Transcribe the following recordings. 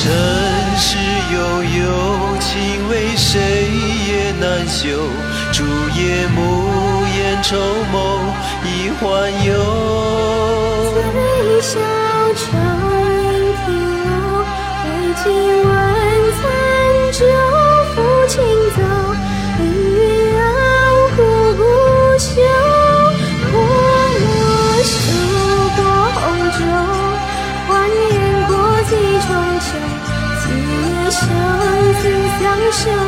尘世悠悠，情为谁也难休。竹叶暮，烟愁梦，一欢忧。让。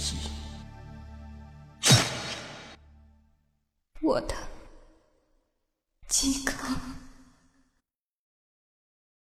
我的嵇康。